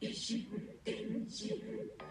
Is she dangerous?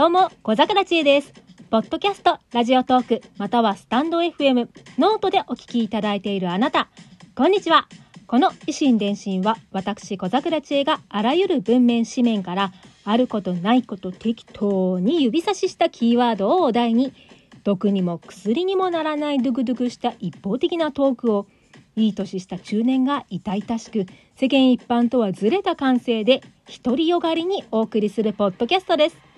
どうも、小桜知恵です。ポッドキャスト、ラジオトーク、またはスタンド FM、ノートでお聞きいただいているあなた、こんにちは。この異心伝心は、私小桜知恵があらゆる文面紙面から、あることないこと適当に指差ししたキーワードをお題に、毒にも薬にもならないドゥクドゥクした一方的なトークを、いい年した中年が痛々しく、世間一般とはずれた感性で、独りよがりにお送りするポッドキャストです。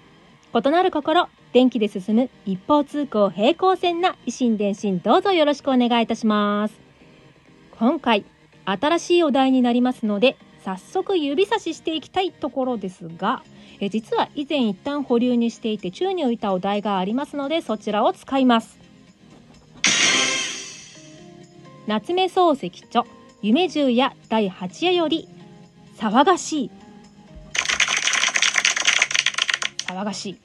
異なる心、電気で進む一方通行平行線な維新伝心どうぞよろしくお願いいたします。今回、新しいお題になりますので、早速指差ししていきたいところですが、え実は以前一旦保留にしていて宙に浮いたお題がありますので、そちらを使います。夏目漱石著、夢十夜第8夜より、騒がしい騒がしい。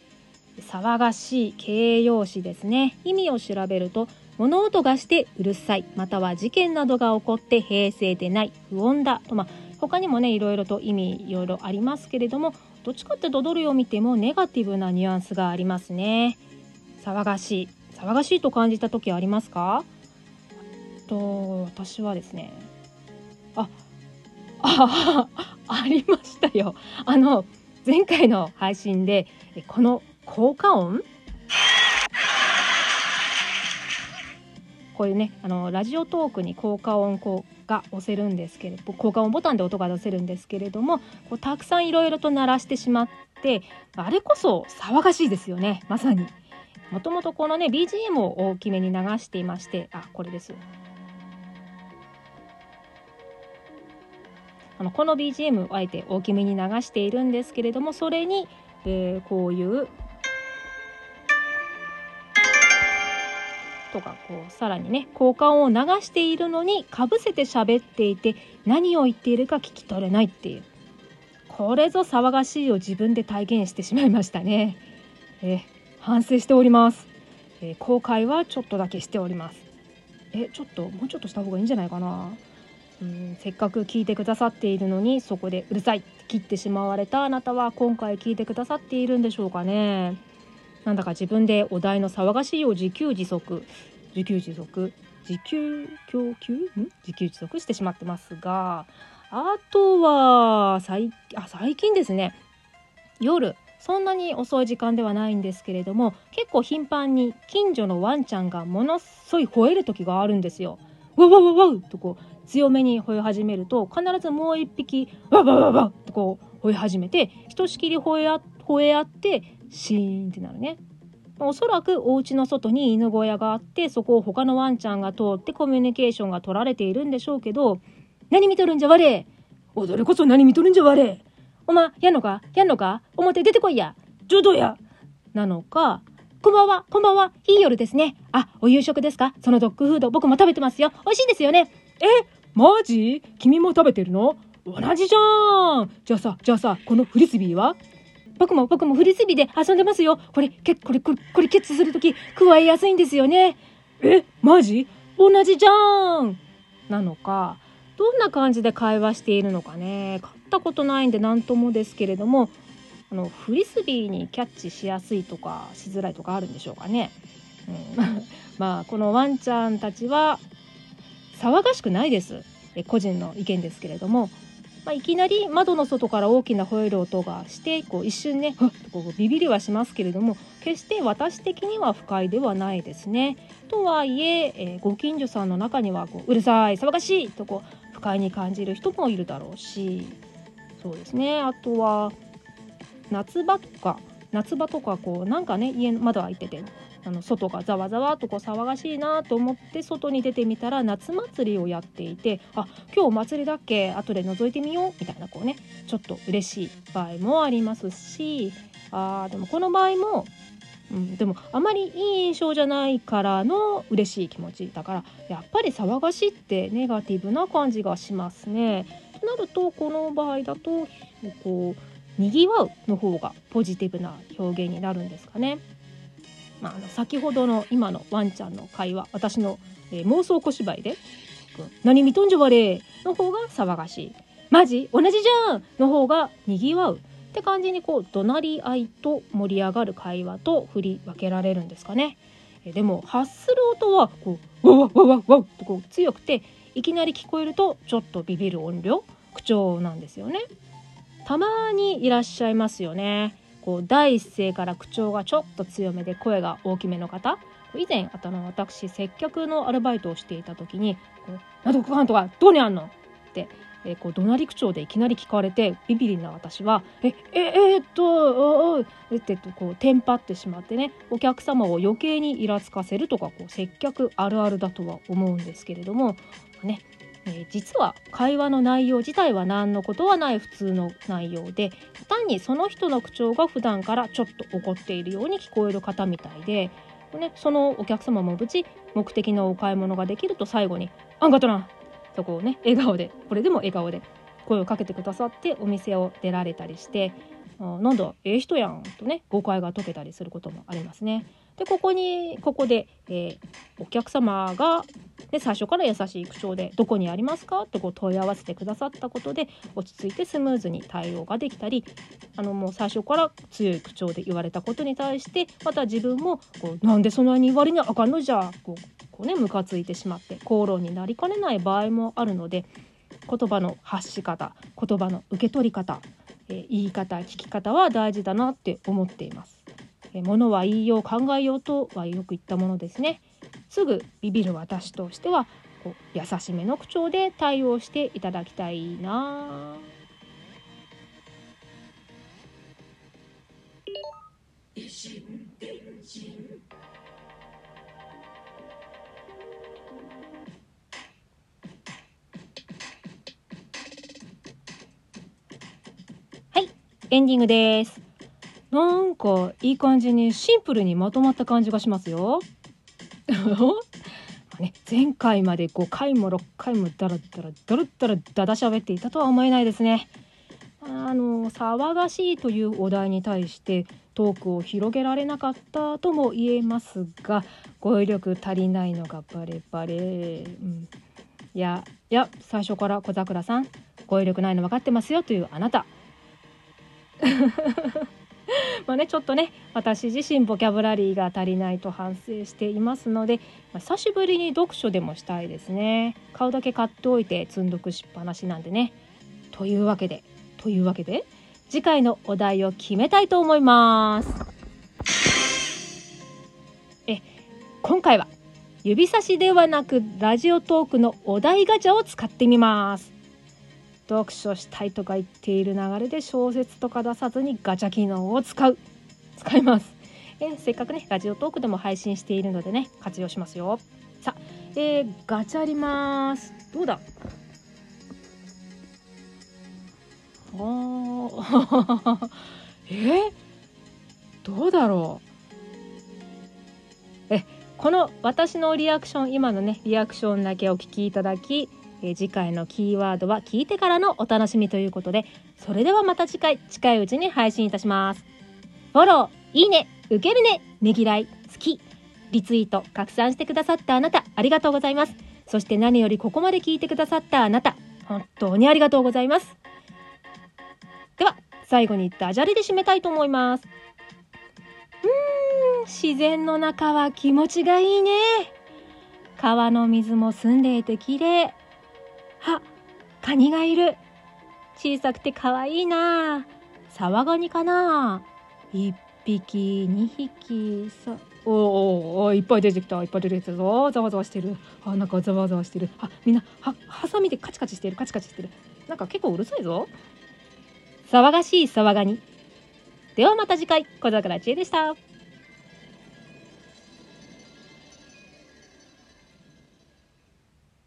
騒がしい形容詞ですね。意味を調べると物音がしてうるさいまたは事件などが起こって平静でない不穏だとまあ他にもねいろいろと意味いろいろありますけれどもどっちかってどどれを見てもネガティブなニュアンスがありますね。騒がしい。騒がしいと感じた時ありますか？と私はですねああありましたよ。あの前回の配信でこの効果音？こういうねあのラジオトークに効果音こうが押せるんですけれど効果音ボタンで音が出せるんですけれどもこうたくさんいろいろと鳴らしてしまってあれこそ騒がしいですよねまさに。もともとこのね BGM を大きめに流していましてあこれですあのこの BGM あえて大きめに流しているんですけれどもそれに、えーこういうとかこうさらにね効果音を流しているのにかぶせて喋っていて何を言っているか聞き取れないっていう。これぞ騒がしいを自分で体現してしまいましたね。えー反省しております、えー後悔はちょっとだけしております。えちょっともうちょっとした方がいいんじゃないかな。うんせっかく聞いてくださっているのにそこでうるさいって切ってしまわれたあなたは今回聞いてくださっているんでしょうかね。なんだか自分でお題の騒がしいを自給自足自給自足自給供給？ん？自給自足してしまってますがあとは最あ最近ですね。夜そんなに遅い時間ではないんですけれども結構頻繁に近所のワンちゃんがものすごい吠える時があるんですよ。わわわわとこう強めに吠え始めると必ずもう一匹わわわわとこう吠え始めてひとしきり吠えあ吠え合ってシーンってなるね。おそらくお家の外に犬小屋があってそこを他のワンちゃんが通ってコミュニケーションが取られているんでしょうけど何見とるんじゃわれ。踊れこそ何見とるんじゃわれ。おまやんのか？やんのか？表出てこいや。上等や。なのかこんばんは。こんばんは。いい夜ですね。あお夕食ですか？そのドッグフード僕も食べてますよ。美味しいですよね。え？マジ？君も食べてるの？同じじゃん。じゃあさじゃあさこのフリスビーは？僕も僕もフリスビーで遊んでますよ。これけこれこれこれキッズするとき加えやすいんですよね。えマジ？同じじゃん。なのかどんな感じで会話しているのかね。買ったことないんで何ともですけれどもあのフリスビーにキャッチしやすいとかしづらいとかあるんでしょうかね。うん、まあこのワンちゃんたちは騒がしくないです。個人の意見ですけれども、まあ、いきなり窓の外から大きな吠える音がしてこう一瞬ねふっとこうビビりはしますけれども決して私的には不快ではないですね。とはいええご近所さんの中にはこううるさい騒がしいとこう不快に感じる人もいるだろうし。そうですね。あとは夏場とか夏場とかこうなんかね家の窓開いててあの外がざわざわとこう騒がしいなと思って外に出てみたら夏祭りをやっていてあ今日お祭りだっけ？後で覗いてみようみたいなこうねちょっと嬉しい場合もありますしあでもこの場合も、うん、でもあまりいい印象じゃないからの嬉しい気持ちだからやっぱり騒がしいってネガティブな感じがしますね。となるとこの場合だとこうにぎわうの方がポジティブな表現になるんですかね。まあ、あの先ほどの今のワンちゃんの会話私の、えー、妄想小芝居で「何見とんじゃわれ」の方が騒がしい「マジ？同じじゃん!」の方がにぎわうって感じにこう怒鳴り合いと盛り上がる会話と振り分けられるんですかね。えでも発する音はこう「わわわわわ」とこう強くていきなり聞こえるとちょっとビビる音量？口調なんですよね。たまにいらっしゃいますよね。こう第一声から口調がちょっと強めで声が大きめの方以前あの私接客のアルバイトをしていた時に「こうなんとかかんとかどこにあんの?」ってえこう怒鳴り口調でいきなり聞かれてビビリな私は「えええー、っとえってこうテンパってしまってねお客様を余計にイラつかせるとかこう接客あるあるだとは思うんですけれどもねえー、実は会話の内容自体は何のことはない普通の内容で単にその人の口調が普段からちょっと怒っているように聞こえる方みたいで、ね、そのお客様も無事目的のお買い物ができると最後に「あんがとな!」とこうね笑顔でこれでも笑顔で声をかけてくださってお店を出られたりして「あなんだええ人やん」とね誤解が解けたりすることもありますね。でここにここで、えー、お客様がで最初から優しい口調で「どこにありますか?」ってこう問い合わせてくださったことで落ち着いてスムーズに対応ができたりあのもう最初から強い口調で言われたことに対してまた自分もこう「なんでそんなに言われにあかんのじゃ」こうこうねムカついてしまって口論になりかねない場合もあるので言葉の発し方言葉の受け取り方、え、言い方聞き方は大事だなって思っています。物は言いよう考えようとはよく言ったものですね。すぐビビる私としてはこう優しめの口調で対応していただきたいなはいエンディングですなんかいい感じにシンプルにまとまった感じがしますよ。ね、前回まで5回も6回もダラダラダラダラダダ喋っていたとは思えないですね。あの騒がしいというお題に対してトークを広げられなかったとも言えますが語彙力足りないのがバレバレ、うん、いやいや最初から小桜さん語彙力ないの分かってますよというあなた。まあねちょっとね私自身ボキャブラリーが足りないと反省していますので、まあ、久しぶりに読書でもしたいですね。買うだけ買っておいて積んどくしっぱなしなんでね。というわけでというわけで次回のお題を決めたいと思います。え今回は指差しではなくラジオトークのお題ガチャを使ってみます。読書したいとか言っている流れで小説とか出さずにガチャ機能を使う。使います。えせっかくねラジオトークでも配信しているのでね活用しますよ。さあ、えー、ガチャあります。どうだ？あー。え？ー、どうだろう？えこの私のリアクション今のねリアクションだけお聞きいただきえ次回のキーワードは聞いてからのお楽しみということで、それではまた次回、近いうちに配信いたします。フォロー、いいね、受けるね、ねぎらい、好き、リツイート、拡散してくださったあなた、ありがとうございます。そして何よりここまで聞いてくださったあなた、本当にありがとうございます。では、最後にダジャレで締めたいと思います。うーん、自然の中は気持ちがいいね。川の水も澄んでいて綺麗。あ、カニがいる。小さくて可愛いな。沢ガニかな。一匹、二匹、さ、おおおいっぱい出てきた。いっぱい出てきたぞ。ざわざわしてる。あ、なんかざわざわしてる。あ、みんな、は、ハサミでカチカチしてる。カチカチしてる。なんか結構うるさいぞ。騒がしい騒がに。ではまた次回、小桜知恵でした。